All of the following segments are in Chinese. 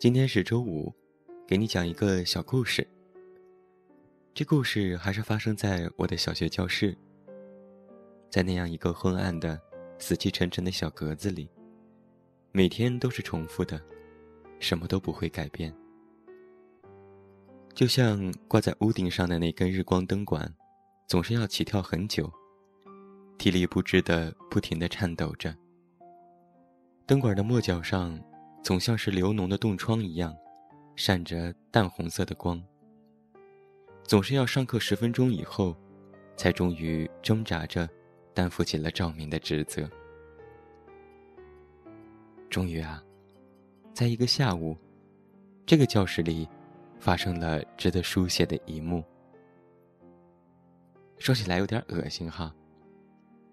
今天是周五，给你讲一个小故事。这故事还是发生在我的小学教室，在那样一个昏暗的、死气沉沉的小格子里，每天都是重复的，什么都不会改变。就像挂在屋顶上的那根日光灯管，总是要起跳很久，体力不支的不停的颤抖着。灯管的末角上。总像是流脓的冻疮一样，闪着淡红色的光。总是要上课十分钟以后，才终于挣扎着担负起了照明的职责。终于啊，在一个下午，这个教室里发生了值得书写的一幕。说起来有点恶心哈，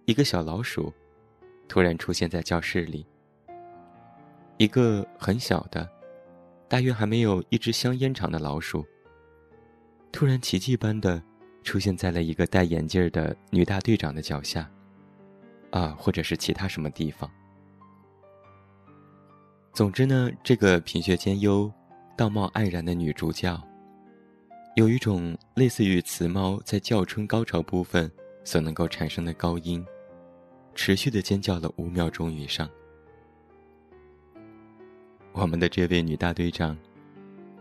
一个小老鼠突然出现在教室里。一个很小的，大约还没有一支香烟长的老鼠，突然奇迹般的出现在了一个戴眼镜的女大队长的脚下，啊，或者是其他什么地方。总之呢，这个品学兼优、道貌岸然的女主角，有一种类似于雌猫在叫春高潮部分所能够产生的高音，持续的尖叫了五秒钟以上。我们的这位女大队长，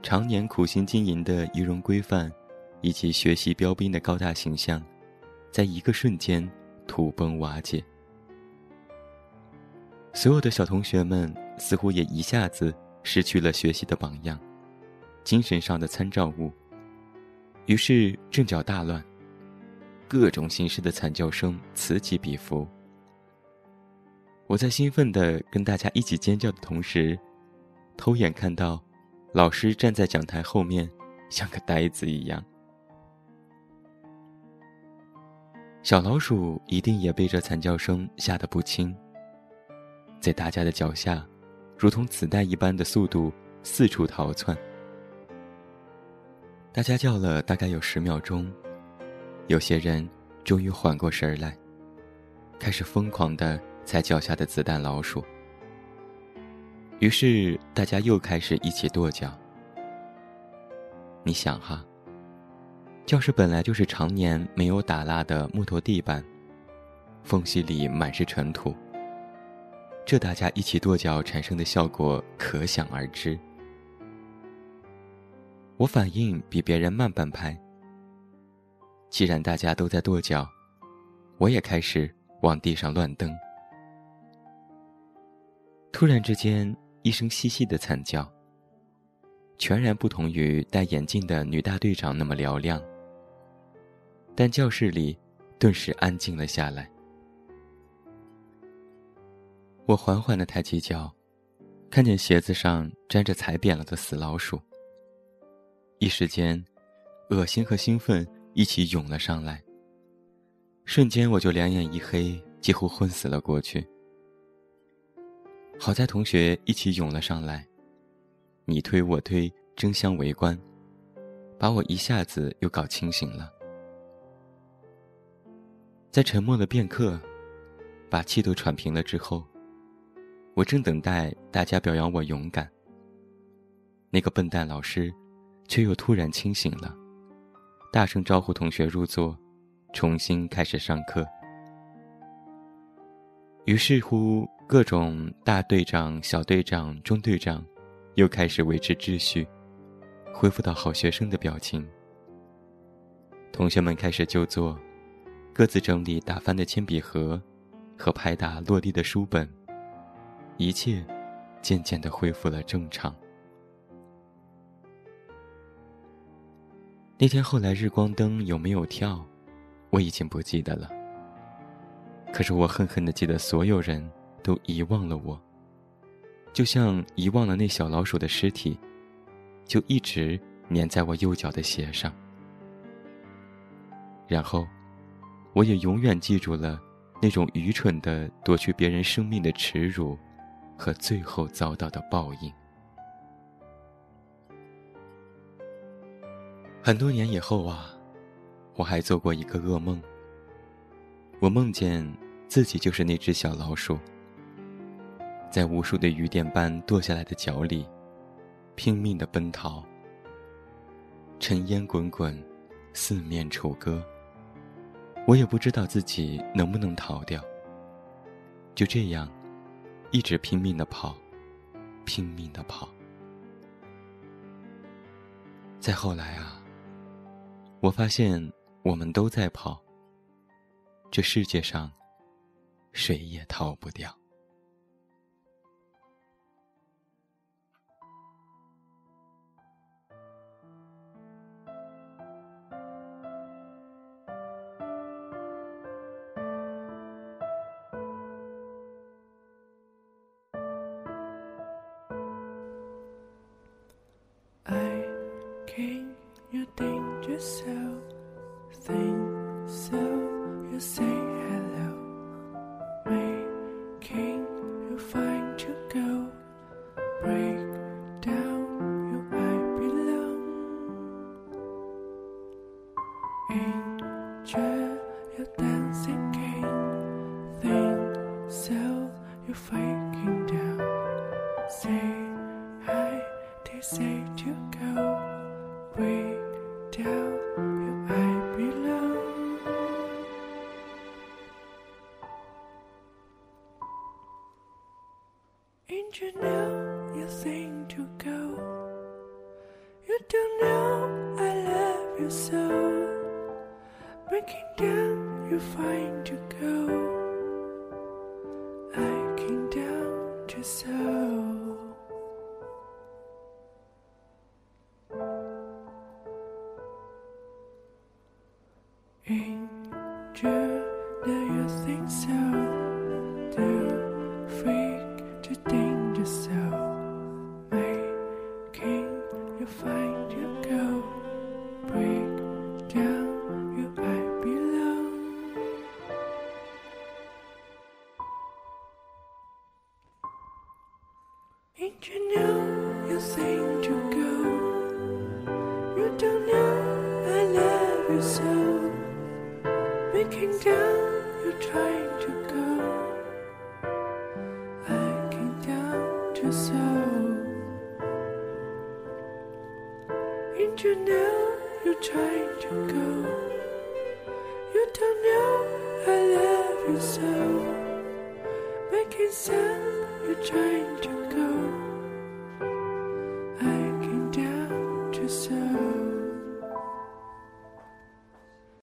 常年苦心经营的仪容规范，以及学习标兵的高大形象，在一个瞬间土崩瓦解。所有的小同学们似乎也一下子失去了学习的榜样，精神上的参照物。于是阵脚大乱，各种形式的惨叫声此起彼伏。我在兴奋的跟大家一起尖叫的同时。偷眼看到，老师站在讲台后面，像个呆子一样。小老鼠一定也被这惨叫声吓得不轻，在大家的脚下，如同子弹一般的速度四处逃窜。大家叫了大概有十秒钟，有些人终于缓过神来，开始疯狂的踩脚下的子弹老鼠。于是大家又开始一起跺脚。你想哈，教室本来就是常年没有打蜡的木头地板，缝隙里满是尘土。这大家一起跺脚产生的效果可想而知。我反应比别人慢半拍。既然大家都在跺脚，我也开始往地上乱蹬。突然之间。一声细细的惨叫，全然不同于戴眼镜的女大队长那么嘹亮。但教室里顿时安静了下来。我缓缓的抬起脚，看见鞋子上沾着踩扁了的死老鼠。一时间，恶心和兴奋一起涌了上来。瞬间，我就两眼一黑，几乎昏死了过去。好在同学一起涌了上来，你推我推，争相围观，把我一下子又搞清醒了。在沉默了片刻，把气都喘平了之后，我正等待大家表扬我勇敢。那个笨蛋老师，却又突然清醒了，大声招呼同学入座，重新开始上课。于是乎。各种大队长、小队长、中队长，又开始维持秩序，恢复到好学生的表情。同学们开始就坐，各自整理打翻的铅笔盒和拍打落地的书本，一切渐渐的恢复了正常。那天后来日光灯有没有跳，我已经不记得了。可是我恨恨的记得所有人。都遗忘了我，就像遗忘了那小老鼠的尸体，就一直粘在我右脚的鞋上。然后，我也永远记住了那种愚蠢的夺去别人生命的耻辱，和最后遭到的报应。很多年以后啊，我还做过一个噩梦。我梦见自己就是那只小老鼠。在无数的雨点般堕下来的脚里，拼命的奔逃。尘烟滚滚，四面楚歌。我也不知道自己能不能逃掉。就这样，一直拼命的跑，拼命的跑。再后来啊，我发现我们都在跑。这世界上，谁也逃不掉。King, you think yourself? Think so. You say hello. Making you find your goal. Break down you I belong. Angel, you're dancing king. Think so. You're faking down. Say hi. They say to go you know you think to go? You don't know I love you so. Breaking down, you find to go. I so. Angel, do you think so? Too freak to danger so? yourself, making you find your goal. Break down, you I below. Angel, now. Making down, you're trying to go. I came down to so. Ain't you know you're trying to go? You don't know I love you so. Making sound, you're trying to